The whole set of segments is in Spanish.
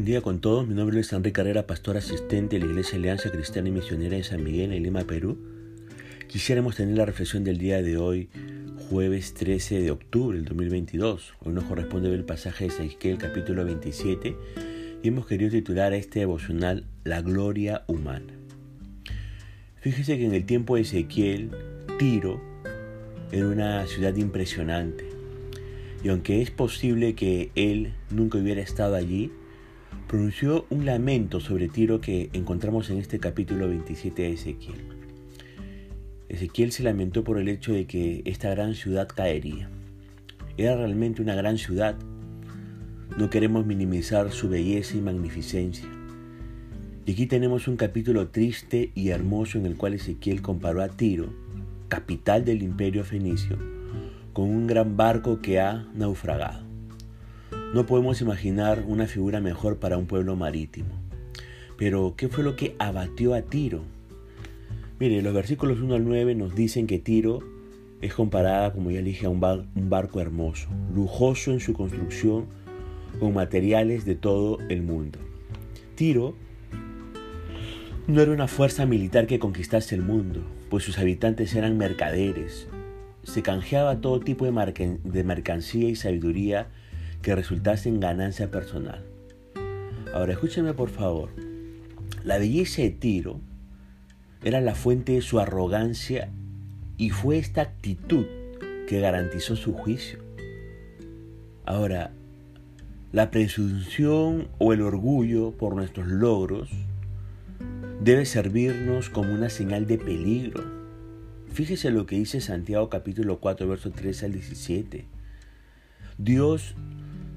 buen día con todos. Mi nombre es Enrique Carrera, pastor asistente de la Iglesia Alianza Cristiana y Misionera en San Miguel, en Lima, Perú. Quisiéramos tener la reflexión del día de hoy, jueves 13 de octubre del 2022. Hoy nos corresponde ver el pasaje de Ezequiel, capítulo 27, y hemos querido titular a este devocional La gloria humana. Fíjese que en el tiempo de Ezequiel, Tiro era una ciudad impresionante. Y aunque es posible que él nunca hubiera estado allí, pronunció un lamento sobre Tiro que encontramos en este capítulo 27 de Ezequiel. Ezequiel se lamentó por el hecho de que esta gran ciudad caería. Era realmente una gran ciudad. No queremos minimizar su belleza y magnificencia. Y aquí tenemos un capítulo triste y hermoso en el cual Ezequiel comparó a Tiro, capital del imperio fenicio, con un gran barco que ha naufragado. No podemos imaginar una figura mejor para un pueblo marítimo. Pero, ¿qué fue lo que abatió a Tiro? Mire, los versículos 1 al 9 nos dicen que Tiro es comparada, como ya dije, a un, un barco hermoso, lujoso en su construcción, con materiales de todo el mundo. Tiro no era una fuerza militar que conquistase el mundo, pues sus habitantes eran mercaderes. Se canjeaba todo tipo de, de mercancía y sabiduría que resultase en ganancia personal. Ahora escúcheme por favor. La belleza de Tiro era la fuente de su arrogancia y fue esta actitud que garantizó su juicio. Ahora, la presunción o el orgullo por nuestros logros debe servirnos como una señal de peligro. Fíjese lo que dice Santiago capítulo 4, verso 13 al 17. Dios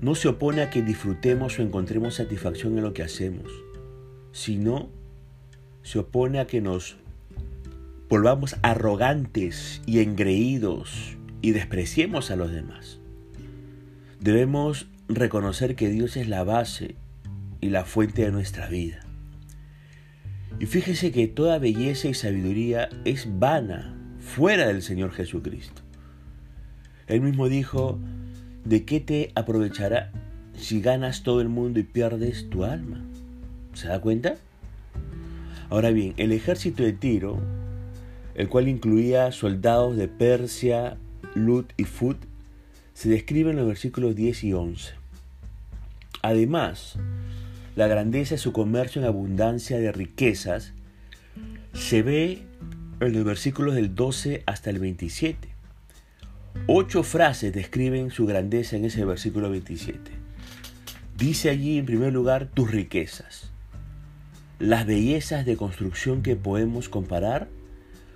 no se opone a que disfrutemos o encontremos satisfacción en lo que hacemos, sino se opone a que nos volvamos arrogantes y engreídos y despreciemos a los demás. Debemos reconocer que Dios es la base y la fuente de nuestra vida. Y fíjese que toda belleza y sabiduría es vana fuera del Señor Jesucristo. Él mismo dijo, ¿de qué te aprovechará si ganas todo el mundo y pierdes tu alma? ¿Se da cuenta? Ahora bien, el ejército de Tiro, el cual incluía soldados de Persia, Lut y Fut, se describe en los versículos 10 y 11. Además, la grandeza de su comercio en abundancia de riquezas se ve en los versículos del 12 hasta el 27. Ocho frases describen su grandeza en ese versículo 27. Dice allí en primer lugar tus riquezas, las bellezas de construcción que podemos comparar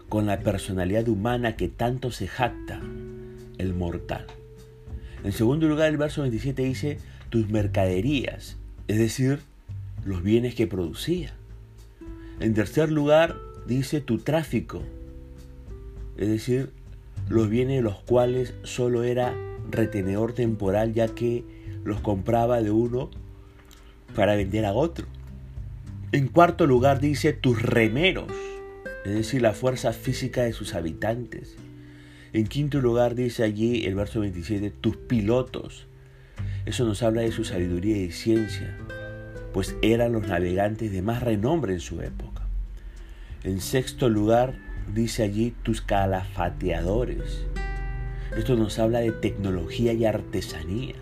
con la personalidad humana que tanto se jacta el mortal. En segundo lugar, el verso 27 dice tus mercaderías, es decir, los bienes que producía. En tercer lugar, dice tu tráfico, es decir, los bienes de los cuales solo era retenedor temporal ya que los compraba de uno para vender a otro. En cuarto lugar dice tus remeros, es decir, la fuerza física de sus habitantes. En quinto lugar dice allí el verso 27, tus pilotos. Eso nos habla de su sabiduría y ciencia, pues eran los navegantes de más renombre en su época. En sexto lugar dice allí tus calafateadores. Esto nos habla de tecnología y artesanía.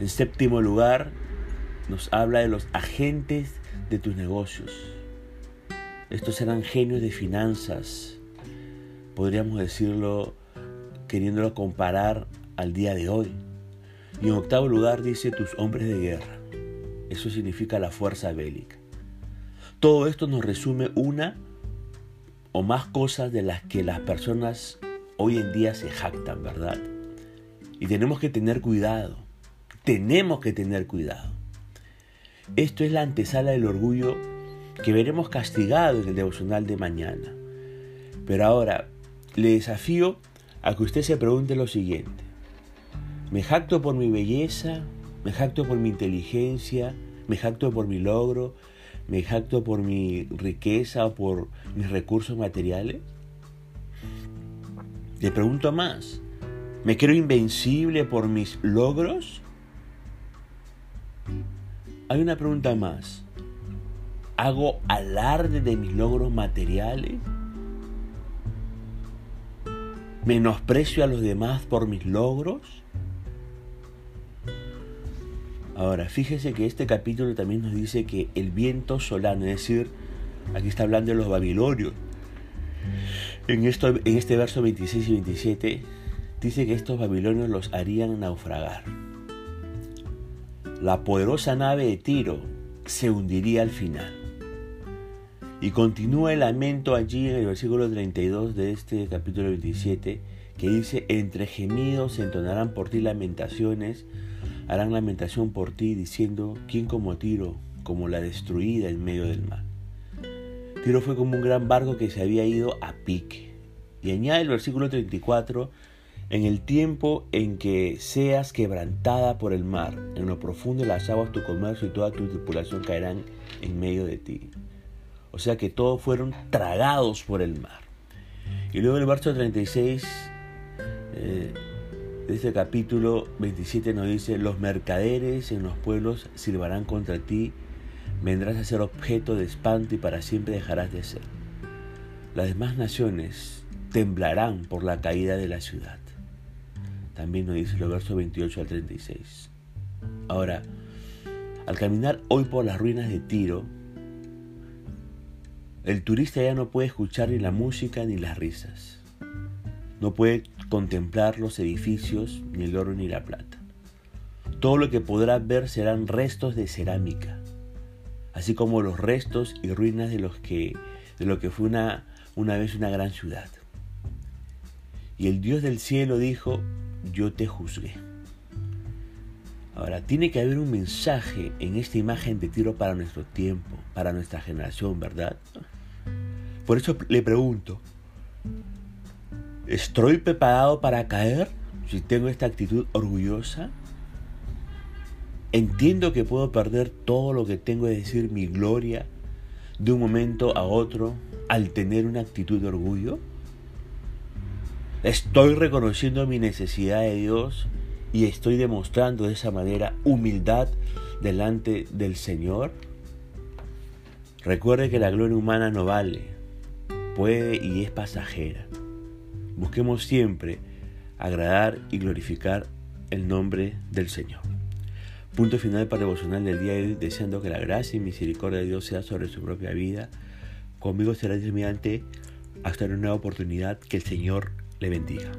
En séptimo lugar, nos habla de los agentes de tus negocios. Estos eran genios de finanzas, podríamos decirlo queriéndolo comparar al día de hoy. Y en octavo lugar dice tus hombres de guerra. Eso significa la fuerza bélica. Todo esto nos resume una o más cosas de las que las personas hoy en día se jactan, ¿verdad? Y tenemos que tener cuidado, tenemos que tener cuidado. Esto es la antesala del orgullo que veremos castigado en el devocional de mañana. Pero ahora, le desafío a que usted se pregunte lo siguiente. ¿Me jacto por mi belleza? ¿Me jacto por mi inteligencia? ¿Me jacto por mi logro? Me jacto por mi riqueza o por mis recursos materiales? Le pregunto más, ¿me creo invencible por mis logros? hay una pregunta más. ¿Hago alarde de mis logros materiales? ¿Menosprecio a los demás por mis logros? Ahora, fíjese que este capítulo también nos dice que el viento solano, es decir, aquí está hablando de los babilonios. En, esto, en este verso 26 y 27 dice que estos babilonios los harían naufragar. La poderosa nave de Tiro se hundiría al final. Y continúa el lamento allí en el versículo 32 de este capítulo 27, que dice, entre gemidos se entonarán por ti lamentaciones, harán lamentación por ti, diciendo, ¿quién como Tiro, como la destruida en medio del mar? Tiro fue como un gran barco que se había ido a pique. Y añade el versículo 34, en el tiempo en que seas quebrantada por el mar, en lo profundo de las aguas tu comercio y toda tu tripulación caerán en medio de ti. O sea que todos fueron tragados por el mar. Y luego el verso 36 eh, de este capítulo 27 nos dice, los mercaderes en los pueblos silbarán contra ti, vendrás a ser objeto de espanto y para siempre dejarás de ser. Las demás naciones temblarán por la caída de la ciudad. También nos dice el verso 28 al 36. Ahora, al caminar hoy por las ruinas de Tiro, el turista ya no puede escuchar ni la música ni las risas. No puede contemplar los edificios, ni el oro ni la plata. Todo lo que podrá ver serán restos de cerámica, así como los restos y ruinas de, que, de lo que fue una, una vez una gran ciudad. Y el Dios del cielo dijo, yo te juzgué. Ahora, tiene que haber un mensaje en esta imagen de tiro para nuestro tiempo, para nuestra generación, ¿verdad? Por eso le pregunto, ¿estoy preparado para caer si tengo esta actitud orgullosa? ¿Entiendo que puedo perder todo lo que tengo, es decir, mi gloria, de un momento a otro al tener una actitud de orgullo? Estoy reconociendo mi necesidad de Dios y estoy demostrando de esa manera humildad delante del Señor. Recuerde que la gloria humana no vale, puede y es pasajera. Busquemos siempre agradar y glorificar el nombre del Señor. Punto final para devocional del día de hoy, deseando que la gracia y misericordia de Dios sea sobre su propia vida. Conmigo será mediante hasta una nueva oportunidad que el Señor le bendiga.